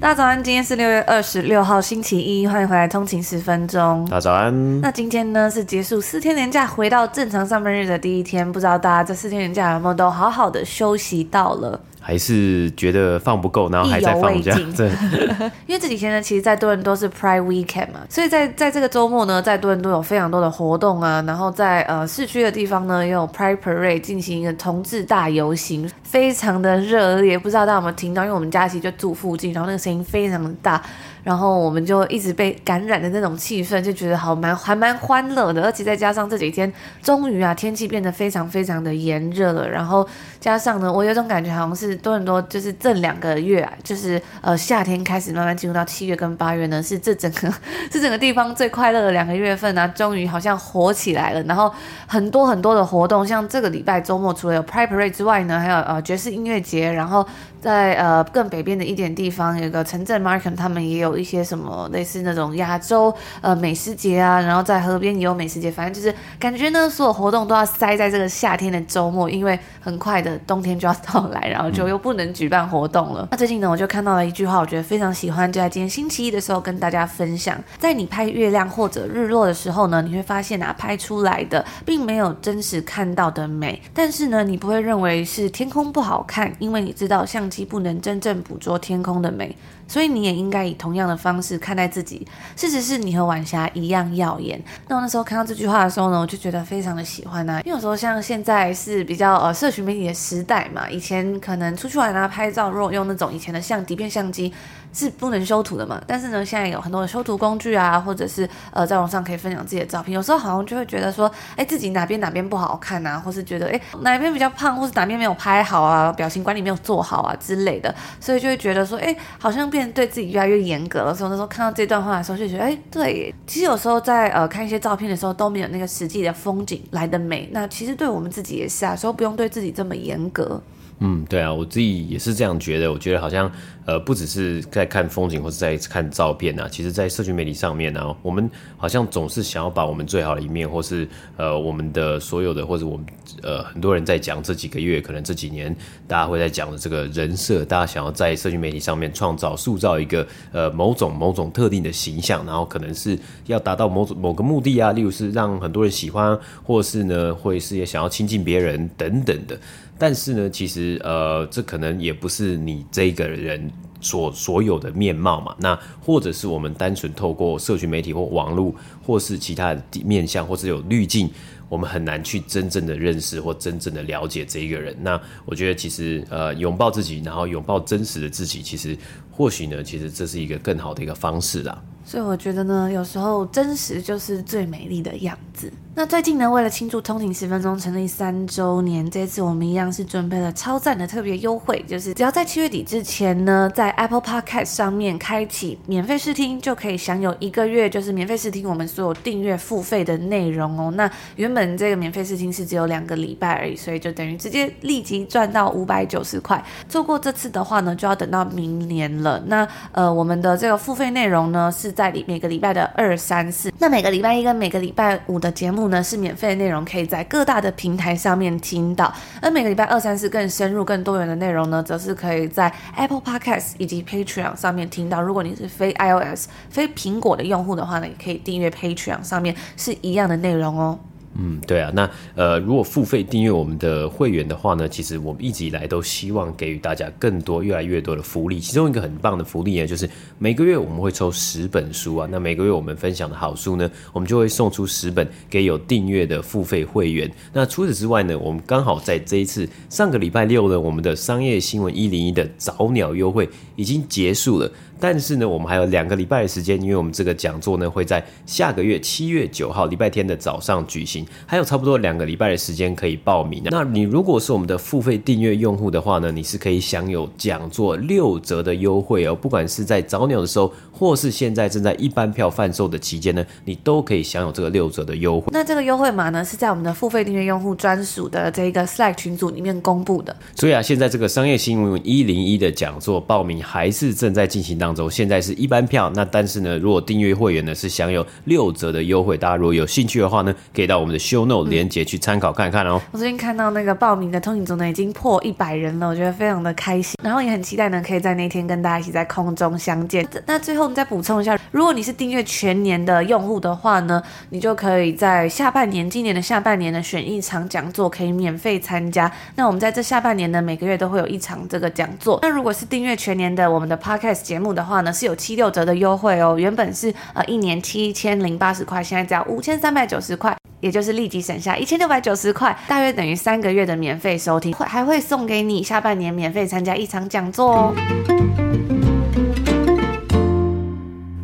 大家早安，今天是六月二十六号，星期一，欢迎回来通勤十分钟。大家早安。那今天呢是结束四天年假，回到正常上班日的第一天，不知道大家这四天年假有没有都好好的休息到了？还是觉得放不够，然后还在放假。对，因为这几天呢，其实在多伦多是 Pride Weekend 嘛，所以在在这个周末呢，在多伦多有非常多的活动啊。然后在呃市区的地方呢，也有 Pride Parade 进行一个同志大游行，非常的热烈。不知道大家有没有听到？因为我们家其实就住附近，然后那个声音非常的大。然后我们就一直被感染的那种气氛，就觉得好蛮还蛮欢乐的，而且再加上这几天终于啊天气变得非常非常的炎热了，然后加上呢，我有种感觉好像是多伦多就是这两个月啊，就是呃夏天开始慢慢进入到七月跟八月呢，是这整个 这整个地方最快乐的两个月份啊，终于好像火起来了，然后很多很多的活动，像这个礼拜周末除了有 Pride Parade 之外呢，还有呃爵士音乐节，然后。在呃更北边的一点地方，有一个城镇 Markham，他们也有一些什么类似那种亚洲呃美食节啊，然后在河边也有美食节，反正就是感觉呢，所有活动都要塞在这个夏天的周末，因为很快的冬天就要到来，然后就又不能举办活动了。嗯、那最近呢，我就看到了一句话，我觉得非常喜欢，就在今天星期一的时候跟大家分享，在你拍月亮或者日落的时候呢，你会发现啊，拍出来的并没有真实看到的美，但是呢，你不会认为是天空不好看，因为你知道像。不能真正捕捉天空的美，所以你也应该以同样的方式看待自己。事实是你和晚霞一样耀眼。那我那时候看到这句话的时候呢，我就觉得非常的喜欢啊。因为有时候像现在是比较呃社群媒体的时代嘛，以前可能出去玩啊拍照，如果用那种以前的相底片相机。是不能修图的嘛？但是呢，现在有很多的修图工具啊，或者是呃，在网上可以分享自己的照片。有时候好像就会觉得说，哎，自己哪边哪边不好看啊，或是觉得哎哪边比较胖，或是哪边没有拍好啊，表情管理没有做好啊之类的，所以就会觉得说，哎，好像变得对自己越来越严格了。所以那时候看到这段话的时候，就觉得，哎，对，其实有时候在呃看一些照片的时候，都没有那个实际的风景来得美。那其实对我们自己也是啊，所以不用对自己这么严格。嗯，对啊，我自己也是这样觉得。我觉得好像，呃，不只是在看风景或是在看照片啊，其实，在社群媒体上面呢、我们好像总是想要把我们最好的一面，或是呃，我们的所有的，或者我们呃，很多人在讲这几个月，可能这几年大家会在讲的这个人设，大家想要在社群媒体上面创造、塑造一个呃某种某种特定的形象，然后可能是要达到某种某个目的啊，例如是让很多人喜欢，或是呢，会是也想要亲近别人等等的。但是呢，其实呃，这可能也不是你这个人所所有的面貌嘛。那或者是我们单纯透过社群媒体或网络，或是其他的面向，或是有滤镜，我们很难去真正的认识或真正的了解这一个人。那我觉得其实呃，拥抱自己，然后拥抱真实的自己，其实或许呢，其实这是一个更好的一个方式啦。所以我觉得呢，有时候真实就是最美丽的样子。那最近呢，为了庆祝通勤十分钟成立三周年，这次我们一样是准备了超赞的特别优惠，就是只要在七月底之前呢，在 Apple Podcast 上面开启免费试听，就可以享有一个月，就是免费试听我们所有订阅付费的内容哦。那原本这个免费试听是只有两个礼拜而已，所以就等于直接立即赚到五百九十块。错过这次的话呢，就要等到明年了。那呃，我们的这个付费内容呢是。在里每个礼拜的二三四，那每个礼拜一跟每个礼拜五的节目呢是免费的内容，可以在各大的平台上面听到。而每个礼拜二、三、四更深入、更多元的内容呢，则是可以在 Apple Podcast 以及 Patreon 上面听到。如果你是非 iOS、非苹果的用户的话呢，也可以订阅 Patreon 上面是一样的内容哦。嗯，对啊，那呃，如果付费订阅我们的会员的话呢，其实我们一直以来都希望给予大家更多、越来越多的福利。其中一个很棒的福利呢，就是每个月我们会抽十本书啊。那每个月我们分享的好书呢，我们就会送出十本给有订阅的付费会员。那除此之外呢，我们刚好在这一次上个礼拜六呢，我们的商业新闻一零一的早鸟优惠已经结束了。但是呢，我们还有两个礼拜的时间，因为我们这个讲座呢会在下个月七月九号礼拜天的早上举行，还有差不多两个礼拜的时间可以报名。那你如果是我们的付费订阅用户的话呢，你是可以享有讲座六折的优惠哦，不管是在早鸟的时候，或是现在正在一般票贩售的期间呢，你都可以享有这个六折的优惠。那这个优惠码呢是在我们的付费订阅用户专属的这个 Slack 群组里面公布的。所以啊，现在这个商业新闻一零一的讲座报名还是正在进行当中。当中现在是一般票，那但是呢，如果订阅会员呢是享有六折的优惠，大家如果有兴趣的话呢，可以到我们的 show note 连接去参考看看哦。我最近看到那个报名的通勤族呢已经破一百人了，我觉得非常的开心，然后也很期待呢可以在那天跟大家一起在空中相见。那最后我们再补充一下，如果你是订阅全年的用户的话呢，你就可以在下半年，今年的下半年呢选一场讲座可以免费参加。那我们在这下半年呢每个月都会有一场这个讲座。那如果是订阅全年的我们的 podcast 节目的话呢，是有七六折的优惠哦。原本是呃一年七千零八十块，现在只要五千三百九十块，也就是立即省下一千六百九十块，大约等于三个月的免费收听，会还会送给你下半年免费参加一场讲座哦。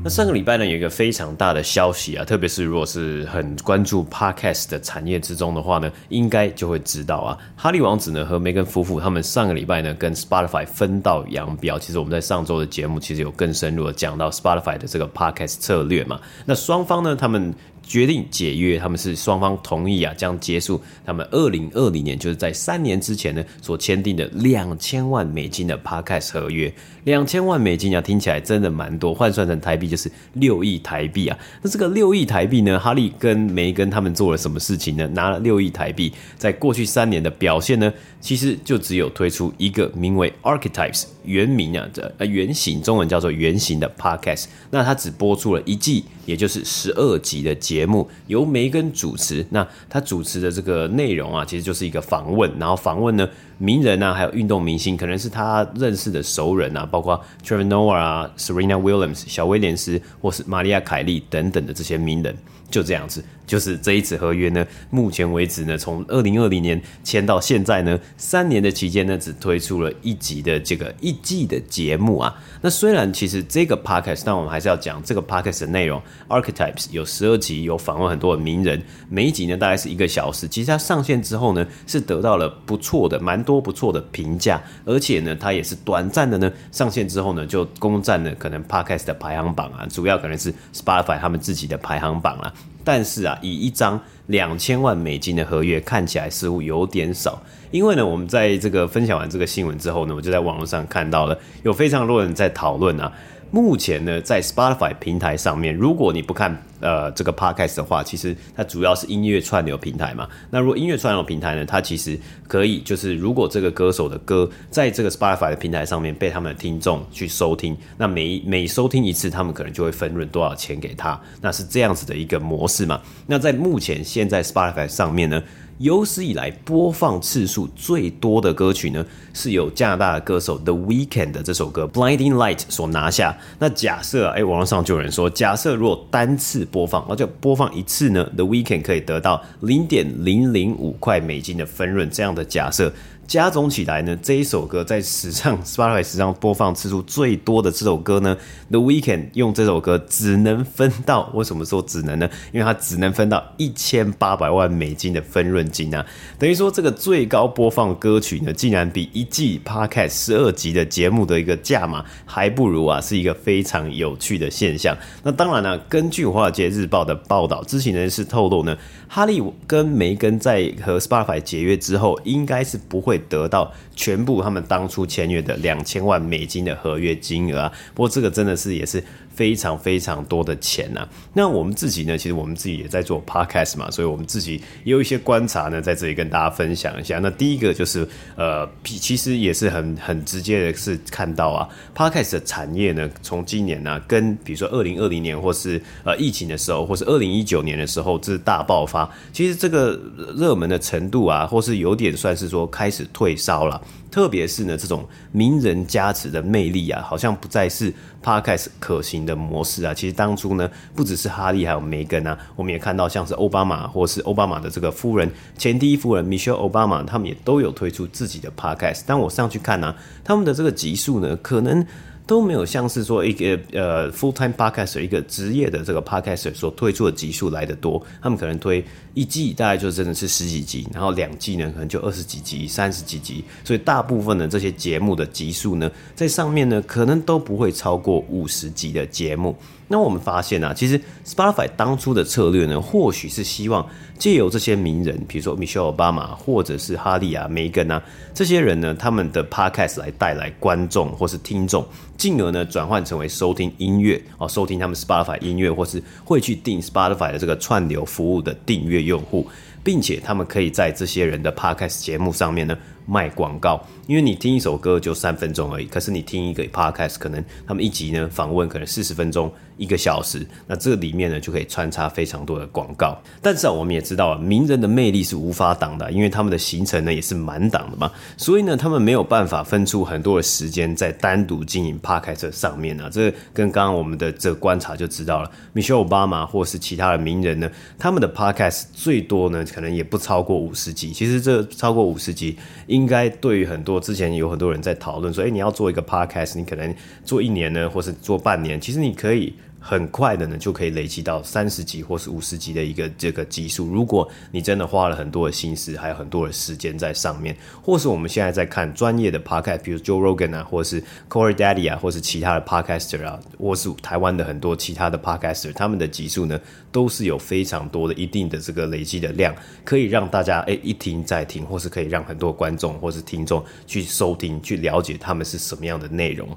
那上个礼拜呢，有一个非常大的消息啊，特别是如果是很关注 Podcast 的产业之中的话呢，应该就会知道啊，哈利王子呢和梅根夫妇他们上个礼拜呢跟 Spotify 分道扬镳。其实我们在上周的节目其实有更深入的讲到 Spotify 的这个 Podcast 策略嘛。那双方呢，他们。决定解约，他们是双方同意啊，将结束他们二零二零年，就是在三年之前呢所签订的两千万美金的 Podcast 合约。两千万美金啊，听起来真的蛮多，换算成台币就是六亿台币啊。那这个六亿台币呢，哈利跟梅根他们做了什么事情呢？拿了六亿台币，在过去三年的表现呢，其实就只有推出一个名为 Archetypes 原名啊的呃原型，中文叫做原型的 Podcast。那它只播出了一季，也就是十二集的。节目由梅根主持，那他主持的这个内容啊，其实就是一个访问，然后访问呢名人啊，还有运动明星，可能是他认识的熟人啊，包括 Trevor Noah 啊、Serena Williams、小威廉斯，或是玛利亚凯莉等等的这些名人。就这样子，就是这一纸合约呢，目前为止呢，从二零二零年签到现在呢，三年的期间呢，只推出了一集的这个一季的节目啊。那虽然其实这个 podcast，但我们还是要讲这个 podcast 的内容。Archetypes 有十二集，有访问很多的名人，每一集呢大概是一个小时。其实它上线之后呢，是得到了不错的、蛮多不错的评价，而且呢，它也是短暂的呢上线之后呢，就攻占了可能 podcast 的排行榜啊，主要可能是 Spotify 他们自己的排行榜啊。但是啊，以一张两千万美金的合约看起来似乎有点少，因为呢，我们在这个分享完这个新闻之后呢，我就在网络上看到了有非常多人在讨论啊。目前呢，在 Spotify 平台上面，如果你不看呃这个 Podcast 的话，其实它主要是音乐串流平台嘛。那如果音乐串流平台呢，它其实可以就是，如果这个歌手的歌在这个 Spotify 的平台上面被他们的听众去收听，那每每收听一次，他们可能就会分润多少钱给他，那是这样子的一个模式嘛。那在目前现在 Spotify 上面呢，有史以来播放次数最多的歌曲呢，是由加拿大的歌手 The Weekend 的这首歌《Blinding Light》所拿下。那假设哎，网络上就有人说，假设如果单次播放，那就播放一次呢，The Weekend 可以得到零点零零五块美金的分润。这样的假设。加总起来呢，这一首歌在史上 Spotify 史上播放次数最多的这首歌呢，The Weekend 用这首歌只能分到，为什么说只能呢？因为它只能分到一千八百万美金的分润金啊，等于说这个最高播放歌曲呢，竟然比一季 Podcast 十二集的节目的一个价码还不如啊，是一个非常有趣的现象。那当然了，根据华尔街日报的报道，知情人士透露呢，哈利跟梅根在和 Spotify 解约之后，应该是不会。得到全部他们当初签约的两千万美金的合约金额。不过这个真的是也是。非常非常多的钱呐、啊！那我们自己呢？其实我们自己也在做 podcast 嘛，所以我们自己也有一些观察呢，在这里跟大家分享一下。那第一个就是，呃，其实也是很很直接的，是看到啊，podcast 的产业呢，从今年呢、跟比如说二零二零年或是呃疫情的时候，或是二零一九年的时候，这是大爆发。其实这个热门的程度啊，或是有点算是说开始退烧了。特别是呢，这种名人加持的魅力啊，好像不再是 Podcast 可行的模式啊。其实当初呢，不只是哈利还有梅根啊，我们也看到像是奥巴马或是奥巴马的这个夫人，前第一夫人 Michelle Obama，他们也都有推出自己的 Podcast。但我上去看呢、啊，他们的这个集数呢，可能。都没有像是说一个呃 full time podcaster 一个职业的这个 podcaster 所推出的集数来得多，他们可能推一季大概就真的是十几集，然后两季呢可能就二十几集、三十几集，所以大部分的这些节目的集数呢，在上面呢可能都不会超过五十集的节目。那我们发现啊，其实 Spotify 当初的策略呢，或许是希望借由这些名人，比如说 Michelle Obama 或者是哈利啊、梅根啊这些人呢，他们的 Podcast 来带来观众或是听众，进而呢转换成为收听音乐哦，收听他们 Spotify 音乐，或是会去订 Spotify 的这个串流服务的订阅用户，并且他们可以在这些人的 Podcast 节目上面呢。卖广告，因为你听一首歌就三分钟而已，可是你听一个 podcast，可能他们一集呢访问可能四十分钟，一个小时，那这里面呢就可以穿插非常多的广告。但是啊，我们也知道啊，名人的魅力是无法挡的，因为他们的行程呢也是满档的嘛，所以呢，他们没有办法分出很多的时间在单独经营 podcast 上面啊。这跟刚刚我们的这观察就知道了，Michelle Obama 或是其他的名人呢，他们的 podcast 最多呢可能也不超过五十集。其实这超过五十集。应该对于很多之前有很多人在讨论说，诶，你要做一个 podcast，你可能做一年呢，或是做半年，其实你可以。很快的呢，就可以累积到三十级或是五十级的一个这个级数。如果你真的花了很多的心思，还有很多的时间在上面，或是我们现在在看专业的 podcast，比如 Joe Rogan 啊，或是 Corey Daddy 啊，或是其他的 podcaster 啊，或是台湾的很多其他的 podcaster，他们的级数呢，都是有非常多的一定的这个累积的量，可以让大家诶一听再听，或是可以让很多观众或是听众去收听，去了解他们是什么样的内容。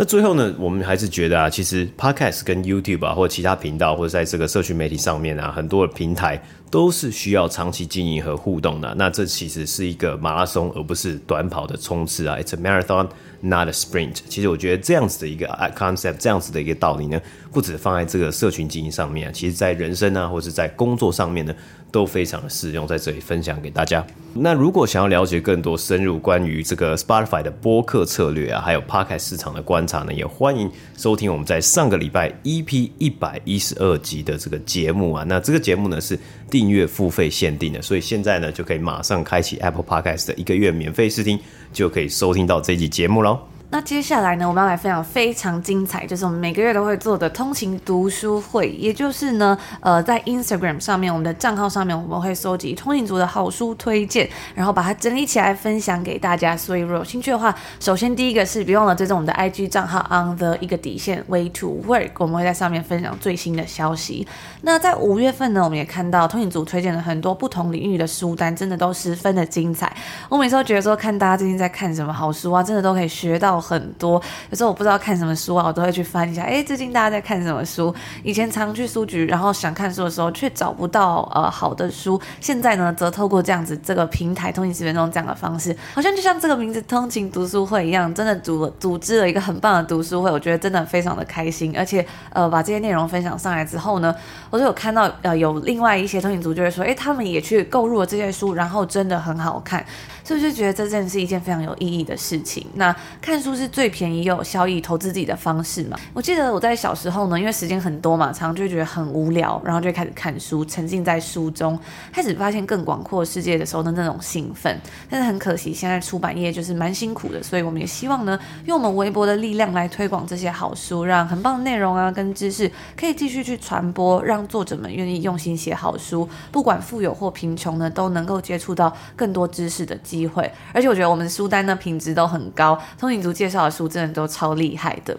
那最后呢，我们还是觉得啊，其实 Podcast 跟 YouTube 啊，或者其他频道，或者在这个社群媒体上面啊，很多的平台都是需要长期经营和互动的。那这其实是一个马拉松，而不是短跑的冲刺啊。It's a marathon, not a sprint。其实我觉得这样子的一个 concept，这样子的一个道理呢，不止放在这个社群经营上面，其实在人生啊，或者在工作上面呢。都非常的适用，在这里分享给大家。那如果想要了解更多深入关于这个 Spotify 的播客策略啊，还有 Podcast 市场的观察呢，也欢迎收听我们在上个礼拜 EP 一百一十二集的这个节目啊。那这个节目呢是订阅付费限定的，所以现在呢就可以马上开启 Apple Podcast 的一个月免费试听，就可以收听到这集节目喽。那接下来呢，我们要来分享非常精彩，就是我们每个月都会做的通勤读书会，也就是呢，呃，在 Instagram 上面，我们的账号上面，我们会收集通勤族的好书推荐，然后把它整理起来分享给大家。所以如果有兴趣的话，首先第一个是别忘了追踪我们的 IG 账号 on the 一个底线 way to work，我们会在上面分享最新的消息。那在五月份呢，我们也看到通勤族推荐了很多不同领域的书单，真的都十分的精彩。我每次都觉得说，看大家最近在看什么好书啊，真的都可以学到。很多，有时候我不知道看什么书啊，我都会去翻一下。哎，最近大家在看什么书？以前常去书局，然后想看书的时候却找不到呃好的书。现在呢，则透过这样子这个平台通勤十分钟这样的方式，好像就像这个名字“通勤读书会”一样，真的组了组织了一个很棒的读书会。我觉得真的非常的开心，而且呃把这些内容分享上来之后呢，我就有看到呃有另外一些通勤族就会说，哎，他们也去购入了这些书，然后真的很好看。是不是觉得这真的是一件非常有意义的事情？那看书是最便宜又有效益投资自己的方式嘛？我记得我在小时候呢，因为时间很多嘛，常常就会觉得很无聊，然后就开始看书，沉浸在书中，开始发现更广阔世界的时候的那种兴奋。但是很可惜，现在出版业就是蛮辛苦的，所以我们也希望呢，用我们微薄的力量来推广这些好书，让很棒的内容啊跟知识可以继续去传播，让作者们愿意用心写好书，不管富有或贫穷呢，都能够接触到更多知识的机会。而且我觉得我们书单呢品质都很高，通勤族介绍的书真的都超厉害的。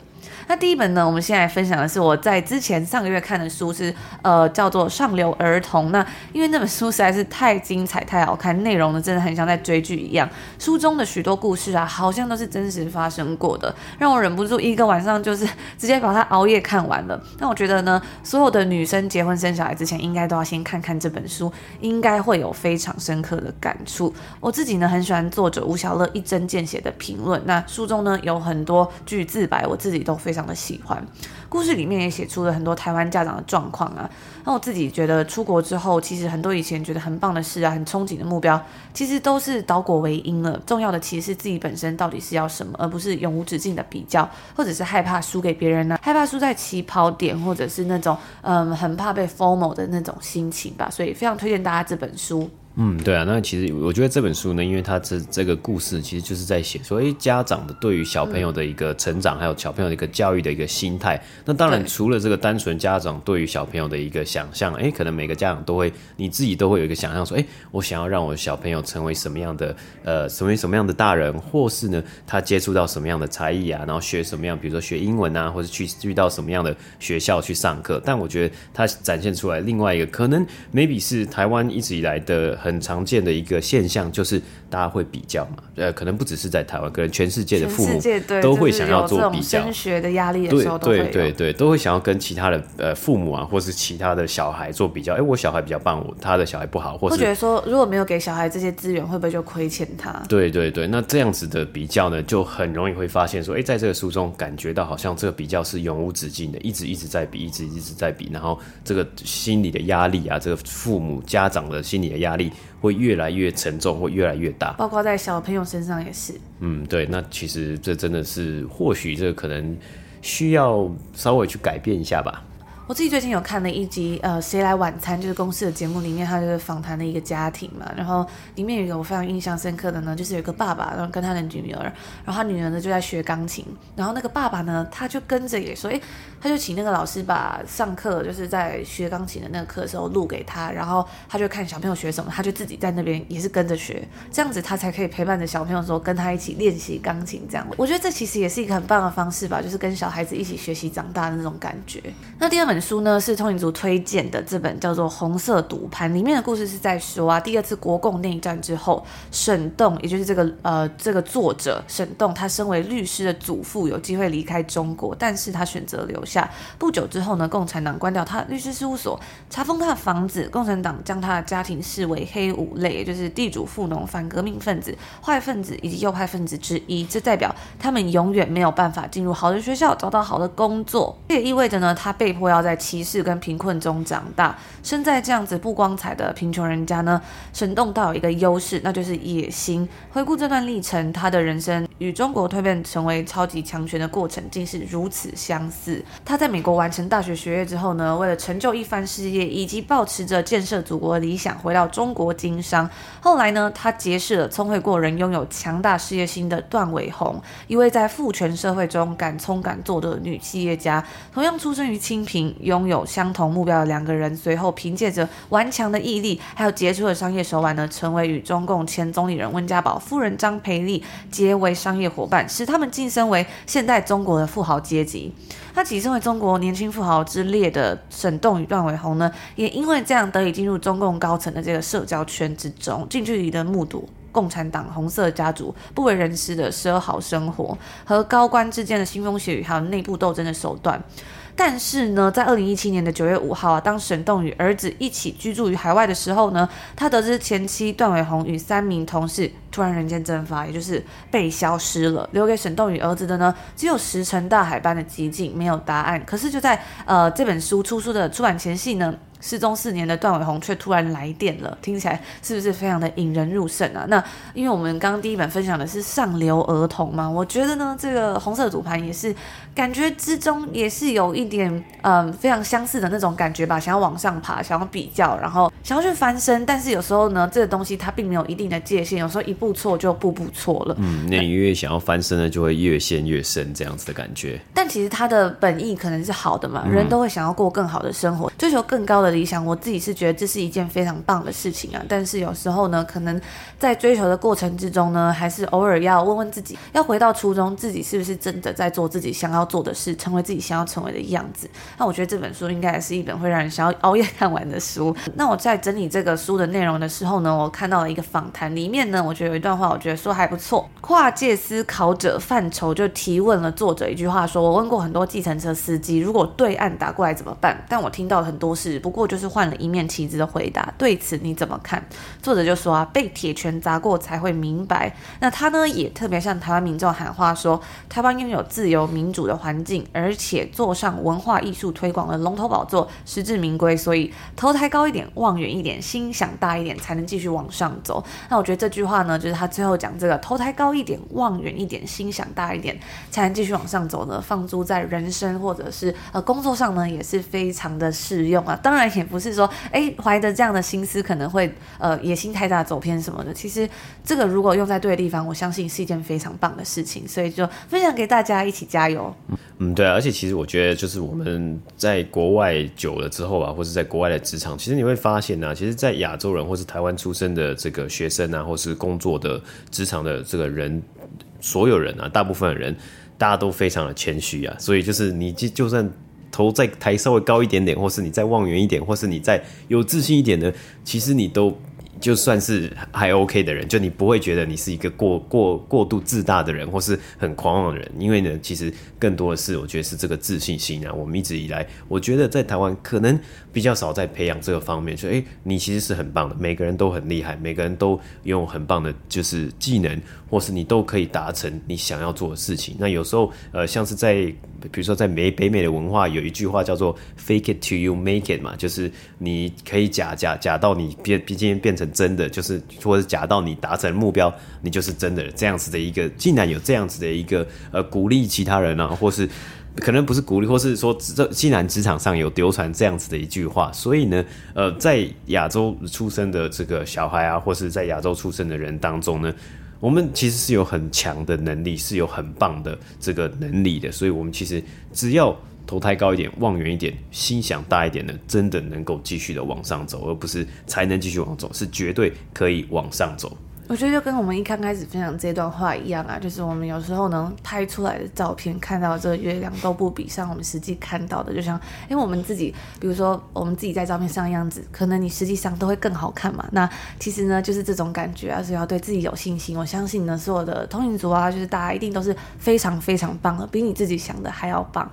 那第一本呢，我们先来分享的是我在之前上个月看的书是，呃叫做《上流儿童》。那因为那本书实在是太精彩、太好看，内容呢真的很像在追剧一样。书中的许多故事啊，好像都是真实发生过的，让我忍不住一个晚上就是 直接把它熬夜看完了。那我觉得呢，所有的女生结婚生小孩之前，应该都要先看看这本书，应该会有非常深刻的感触。我自己呢很喜欢作者吴晓乐一针见血的评论。那书中呢有很多句自白，我自己都非常。的喜欢，故事里面也写出了很多台湾家长的状况啊。那我自己觉得出国之后，其实很多以前觉得很棒的事啊，很憧憬的目标，其实都是倒果为因了。重要的其实是自己本身到底是要什么，而不是永无止境的比较，或者是害怕输给别人呢、害怕输在起跑点，或者是那种嗯很怕被 FOMO 的那种心情吧。所以非常推荐大家这本书。嗯，对啊，那其实我觉得这本书呢，因为它这这个故事其实就是在写说，哎，家长的对于小朋友的一个成长，嗯、还有小朋友的一个教育的一个心态。那当然，除了这个单纯家长对于小朋友的一个想象，哎，可能每个家长都会，你自己都会有一个想象，说，哎，我想要让我小朋友成为什么样的，呃，成为什么样的大人，或是呢，他接触到什么样的才艺啊，然后学什么样，比如说学英文啊，或者去遇到什么样的学校去上课。但我觉得他展现出来另外一个可能，maybe 是台湾一直以来的。很常见的一个现象就是大家会比较嘛，呃，可能不只是在台湾，可能全世界的父母都会想要做比较。升学的压力的时候，对对对对，都会想要跟其他的呃父母啊，或是其他的小孩做比较。哎，我小孩比较棒，我他的小孩不好，或是会觉得说，如果没有给小孩这些资源，会不会就亏欠他？对对对，那这样子的比较呢，就很容易会发现说，哎，在这个书中感觉到好像这个比较是永无止境的，一直一直在比，一直一直在比，然后这个心理的压力啊，这个父母家长的心理的压力。会越来越沉重，会越来越大，包括在小朋友身上也是。嗯，对，那其实这真的是，或许这可能需要稍微去改变一下吧。我自己最近有看了一集，呃，谁来晚餐就是公司的节目里面，他就是访谈的一个家庭嘛。然后里面有一个我非常印象深刻的呢，就是有个爸爸，然后跟他的女儿，然后他女儿呢就在学钢琴，然后那个爸爸呢，他就跟着也说，诶，他就请那个老师把上课就是在学钢琴的那个课的时候录给他，然后他就看小朋友学什么，他就自己在那边也是跟着学，这样子他才可以陪伴着小朋友说跟他一起练习钢琴。这样，我觉得这其实也是一个很棒的方式吧，就是跟小孩子一起学习长大的那种感觉。那第二本。书呢是通灵族推荐的，这本叫做《红色赌盘》，里面的故事是在说啊，第二次国共内战之后，沈栋，也就是这个呃这个作者沈栋，他身为律师的祖父有机会离开中国，但是他选择留下。不久之后呢，共产党关掉他律师事务所，查封他的房子，共产党将他的家庭视为黑五类，也就是地主富农、反革命分子、坏分子以及右派分子之一。这代表他们永远没有办法进入好的学校，找到好的工作。这也意味着呢，他被迫要在在歧视跟贫困中长大，生在这样子不光彩的贫穷人家呢，沈栋倒有一个优势，那就是野心。回顾这段历程，他的人生与中国蜕变成为超级强权的过程，竟是如此相似。他在美国完成大学学业之后呢，为了成就一番事业，以及抱持着建设祖国的理想，回到中国经商。后来呢，他结识了聪慧过人、拥有强大事业心的段伟红，一位在父权社会中敢冲敢做的女企业家，同样出生于清贫。拥有相同目标的两个人，随后凭借着顽强的毅力，还有杰出的商业手腕呢，成为与中共前总理人温家宝夫人张培丽结为商业伙伴，使他们晋升为现代中国的富豪阶级。他跻身为中国年轻富豪之列的沈栋与段伟宏呢，也因为这样得以进入中共高层的这个社交圈之中，近距离的目睹共产党红色家族不为人知的奢豪生活和高官之间的腥风血雨，还有内部斗争的手段。但是呢，在二零一七年的九月五号啊，当沈栋与儿子一起居住于海外的时候呢，他得知前妻段伟红与三名同事突然人间蒸发，也就是被消失了。留给沈栋与儿子的呢，只有石沉大海般的寂静，没有答案。可是就在呃这本书出书的出版前夕呢，失踪四年的段伟宏却突然来电了，听起来是不是非常的引人入胜啊？那因为我们刚刚第一本分享的是上流儿童嘛，我觉得呢，这个红色赌盘也是感觉之中也是有一点嗯、呃、非常相似的那种感觉吧，想要往上爬，想要比较，然后想要去翻身，但是有时候呢，这个东西它并没有一定的界限，有时候一步错就步步错了。嗯，那你越想要翻身呢，就会越陷越深，这样子的感觉。但其实它的本意可能是好的嘛，人都会想要过更好的生活，追求更高的。理想，我自己是觉得这是一件非常棒的事情啊。但是有时候呢，可能在追求的过程之中呢，还是偶尔要问问自己，要回到初衷，自己是不是真的在做自己想要做的事，成为自己想要成为的样子。那我觉得这本书应该也是一本会让人想要熬夜看完的书。那我在整理这个书的内容的时候呢，我看到了一个访谈，里面呢，我觉得有一段话，我觉得说还不错。跨界思考者范畴就提问了作者一句话说，我问过很多计程车司机，如果对岸打过来怎么办？但我听到了很多是不过就是换了一面旗帜的回答。对此你怎么看？作者就说啊，被铁拳砸过才会明白。那他呢也特别向台湾民众喊话说，台湾拥有自由民主的环境，而且坐上文化艺术推广的龙头宝座，实至名归。所以头抬高一点，望远一点，心想大一点，才能继续往上走。那我觉得这句话呢，就是他最后讲这个头抬高一点，望远一点，心想大一点，才能继续往上走呢。放诸在人生或者是呃工作上呢，也是非常的适用啊。当然也不是说，哎，怀着这样的心思可能会呃野心太大走偏什么的。其实这个如果用在对的地方，我相信是一件非常棒的事情。所以就分享给大家，一起加油。嗯，对啊，而且其实我觉得，就是我们在国外久了之后啊，或是在国外的职场，其实你会发现呢、其实，在亚洲人或是台湾出生的这个学生啊，或是工作的职场的这个人，所有人啊，大部分的人，大家都非常的谦虚啊，所以就是你就就算头再抬稍微高一点点，或是你再望远一点，或是你再有自信一点的，其实你都。就算是还 OK 的人，就你不会觉得你是一个过过过度自大的人，或是很狂妄的人，因为呢，其实更多的是我觉得是这个自信心啊。我们一直以来，我觉得在台湾可能比较少在培养这个方面，就诶、欸，你其实是很棒的，每个人都很厉害，每个人都拥有很棒的，就是技能，或是你都可以达成你想要做的事情。那有时候，呃，像是在比如说在美北美的文化，有一句话叫做 “fake it till you make it” 嘛，就是你可以假假假到你变毕竟变成。真的就是，或者假到你达成目标，你就是真的这样子的一个。竟然有这样子的一个呃鼓励其他人啊，或是可能不是鼓励，或是说这既然职场上有流传这样子的一句话，所以呢，呃，在亚洲出生的这个小孩啊，或是在亚洲出生的人当中呢，我们其实是有很强的能力，是有很棒的这个能力的，所以我们其实只要。头抬高一点，望远一点，心想大一点的，真的能够继续的往上走，而不是才能继续往走，是绝对可以往上走。我觉得就跟我们一刚开始分享这段话一样啊，就是我们有时候能拍出来的照片，看到这个月亮都不比上我们实际看到的，就像因为我们自己，比如说我们自己在照片上的样子，可能你实际上都会更好看嘛。那其实呢，就是这种感觉啊，所以要对自己有信心。我相信呢，所有的通勤族啊，就是大家一定都是非常非常棒的，比你自己想的还要棒。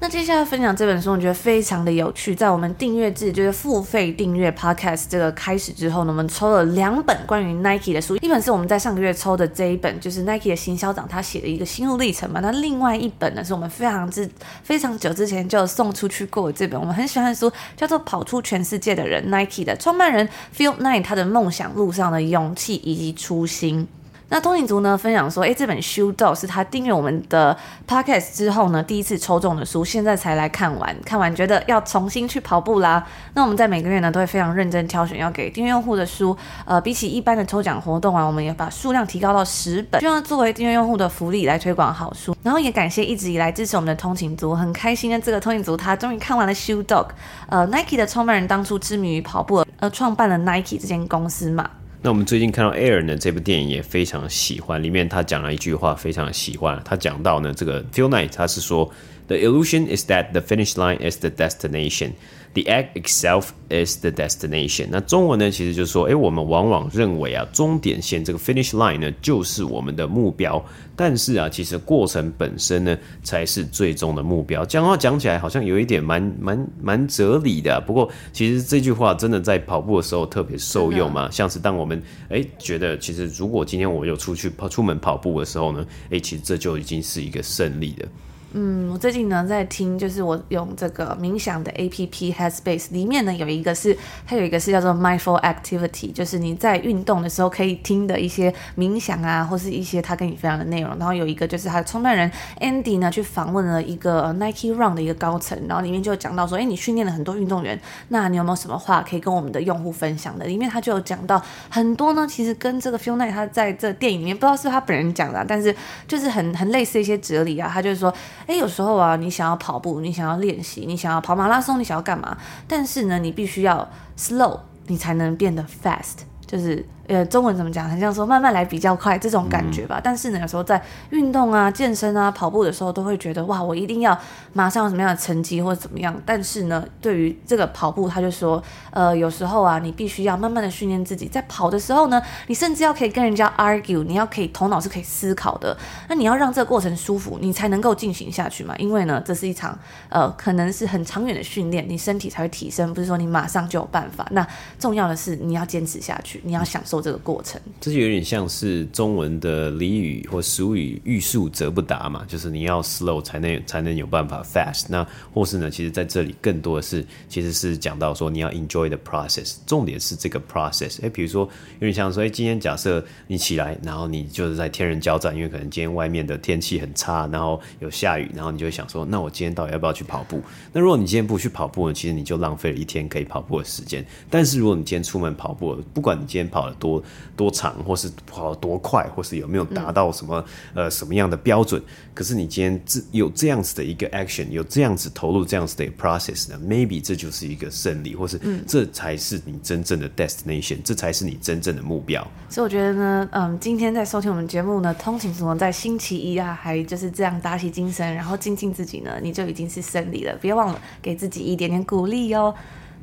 那接下来分享这本书，我觉得非常的有趣。在我们订阅制，就是付费订阅 Podcast 这个开始之后呢，我们抽了两本关于 Nike 的书，一本是我们在上个月抽的这一本，就是 Nike 的行销长他写的一个心路历程嘛。那另外一本呢，是我们非常之非常久之前就送出去过的这本，我们很喜欢的书，叫做《跑出全世界的人》，Nike 的创办人 Phil Knight 他的梦想路上的勇气以及初心。那通勤族呢分享说，诶，这本《Shoe Dog》是他订阅我们的 Podcast 之后呢，第一次抽中的书，现在才来看完，看完觉得要重新去跑步啦。那我们在每个月呢都会非常认真挑选要给订阅用户的书，呃，比起一般的抽奖活动啊，我们也把数量提高到十本，希望作为订阅用户的福利来推广好书。然后也感谢一直以来支持我们的通勤族，很开心的这个通勤族他终于看完了《Shoe Dog》，呃，Nike 的创办人当初痴迷于跑步而创办了 Nike 这间公司嘛。那我们最近看到 Air 呢，这部电影也非常喜欢，里面他讲了一句话，非常喜欢。他讲到呢，这个 Phil Knight 他是说，The illusion is that the finish line is the destination。The act itself is the destination。那中文呢，其实就是说，诶，我们往往认为啊，终点线这个 finish line 呢，就是我们的目标。但是啊，其实过程本身呢，才是最终的目标。这样的话讲起来，好像有一点蛮蛮蛮哲理的。不过，其实这句话真的在跑步的时候特别受用嘛。像是当我们诶觉得，其实如果今天我有出去跑出门跑步的时候呢，诶，其实这就已经是一个胜利了。嗯，我最近呢在听，就是我用这个冥想的 APP Headspace，里面呢有一个是，它有一个是叫做 Mindful Activity，就是你在运动的时候可以听的一些冥想啊，或是一些他跟你分享的内容。然后有一个就是他的创办人 Andy 呢去访问了一个 Nike Run 的一个高层，然后里面就讲到说，哎，你训练了很多运动员，那你有没有什么话可以跟我们的用户分享的？里面他就有讲到很多呢，其实跟这个 Phil Knight 他在这电影里面不知道是他本人讲的，但是就是很很类似一些哲理啊，他就是说。哎，有时候啊，你想要跑步，你想要练习，你想要跑马拉松，你想要干嘛？但是呢，你必须要 slow，你才能变得 fast，就是。呃，中文怎么讲？很像说慢慢来比较快这种感觉吧。嗯、但是呢，有时候在运动啊、健身啊、跑步的时候，都会觉得哇，我一定要马上有什么样的成绩或者怎么样。但是呢，对于这个跑步，他就说，呃，有时候啊，你必须要慢慢的训练自己，在跑的时候呢，你甚至要可以跟人家 argue，你要可以头脑是可以思考的。那你要让这个过程舒服，你才能够进行下去嘛。因为呢，这是一场呃，可能是很长远的训练，你身体才会提升，不是说你马上就有办法。那重要的是你要坚持下去，你要享受。这个过程，这就有点像是中文的俚语或俗语“欲速则不达”嘛，就是你要 slow 才能才能有办法 fast。那或是呢，其实在这里更多的是其实是讲到说你要 enjoy the process，重点是这个 process。哎，比如说有点像说，哎，今天假设你起来，然后你就是在天人交战，因为可能今天外面的天气很差，然后有下雨，然后你就会想说，那我今天到底要不要去跑步？那如果你今天不去跑步呢，其实你就浪费了一天可以跑步的时间。但是如果你今天出门跑步，不管你今天跑了多多多长，或是跑多快，或是有没有达到什么、嗯、呃什么样的标准？可是你今天这有这样子的一个 action，有这样子投入这样子的 process 呢？Maybe 这就是一个胜利，或是这才是你真正的 destination，、嗯、这才是你真正的目标。所以我觉得呢，嗯，今天在收听我们节目呢，通勤族呢，在星期一啊，还就是这样打起精神，然后精进自己呢，你就已经是胜利了。别忘了给自己一点点鼓励哦。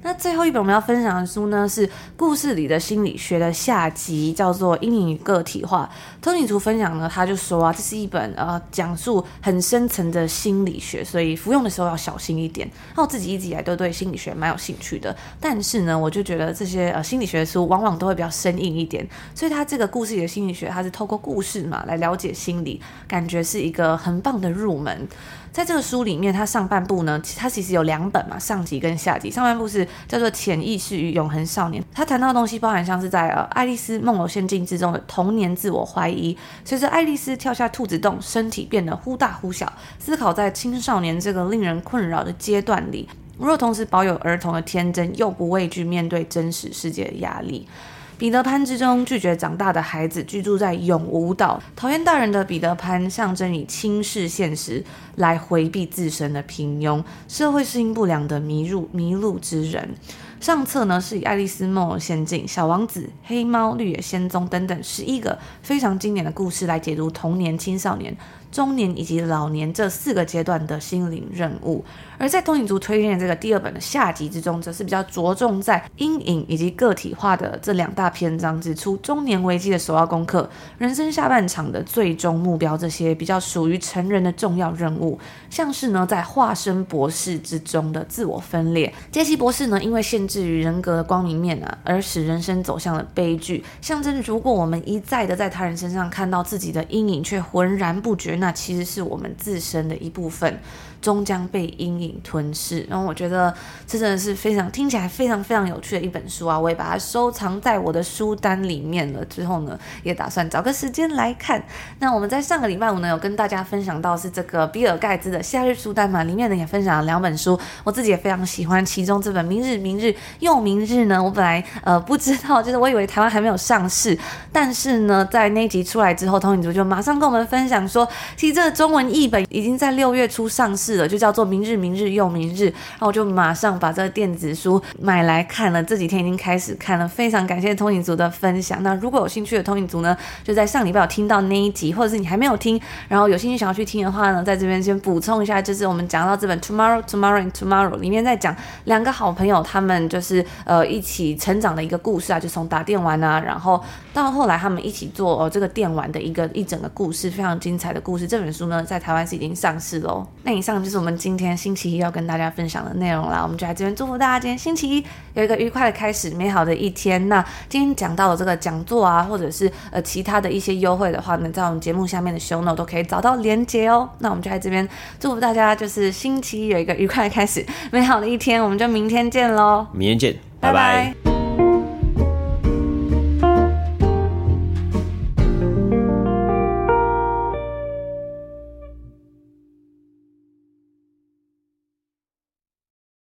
那最后一本我们要分享的书呢，是故事里的心理学的下集，叫做《阴影与个体化》。托尼族分享呢，他就说啊，这是一本呃讲述很深层的心理学，所以服用的时候要小心一点。那我自己一直以来都对心理学蛮有兴趣的，但是呢，我就觉得这些呃心理学的书往往都会比较生硬一点，所以他这个故事里的心理学，它是透过故事嘛来了解心理，感觉是一个很棒的入门。在这个书里面，它上半部呢，它其实有两本嘛，上集跟下集。上半部是叫做《潜意识与永恒少年》，它谈到的东西包含像是在呃爱丽丝梦游仙境之中的童年自我怀疑，随着爱丽丝跳下兔子洞，身体变得忽大忽小，思考在青少年这个令人困扰的阶段里，若同时保有儿童的天真，又不畏惧面对真实世界的压力。彼得潘之中，拒绝长大的孩子居住在永无岛。讨厌大人的彼得潘，象征以轻视现实来回避自身的平庸，社会适应不良的迷入迷路之人。上册呢是以《爱丽丝梦游仙境》、《小王子》、《黑猫》、《绿野仙踪》等等十一个非常经典的故事来解读童年、青少年。中年以及老年这四个阶段的心灵任务，而在通勤族推荐的这个第二本的下集之中，则是比较着重在阴影以及个体化的这两大篇章，指出中年危机的首要功课、人生下半场的最终目标这些比较属于成人的重要任务，像是呢在化身博士之中的自我分裂。杰西博士呢因为限制于人格的光明面啊，而使人生走向了悲剧，象征如果我们一再的在他人身上看到自己的阴影，却浑然不觉。那其实是我们自身的一部分。终将被阴影吞噬。然后我觉得这真的是非常听起来非常非常有趣的一本书啊！我也把它收藏在我的书单里面了。之后呢，也打算找个时间来看。那我们在上个礼拜五呢，有跟大家分享到是这个比尔盖茨的夏日书单嘛，里面呢也分享了两本书，我自己也非常喜欢。其中这本《明日明日又明日》呢，我本来呃不知道，就是我以为台湾还没有上市，但是呢，在那一集出来之后，通影族就马上跟我们分享说，其实这个中文译本已经在六月初上市。就叫做明日明日又明日，然后我就马上把这个电子书买来看了。这几天已经开始看了，非常感谢通影族的分享。那如果有兴趣的通影族呢，就在上礼拜有听到那一集，或者是你还没有听，然后有兴趣想要去听的话呢，在这边先补充一下，就是我们讲到这本 Tomorrow Tomorrow and Tomorrow 里面在讲两个好朋友他们就是呃一起成长的一个故事啊，就从打电玩啊，然后到后来他们一起做、呃、这个电玩的一个一整个故事，非常精彩的故事。这本书呢，在台湾是已经上市喽。那以上就是我们今天星期一要跟大家分享的内容啦，我们就在这边祝福大家今天星期一有一个愉快的开始，美好的一天。那今天讲到的这个讲座啊，或者是呃其他的一些优惠的话呢，在我们节目下面的 show note 都可以找到连结哦。那我们就在这边祝福大家，就是星期一有一个愉快的开始，美好的一天。我们就明天见喽，明天见，拜拜。拜拜。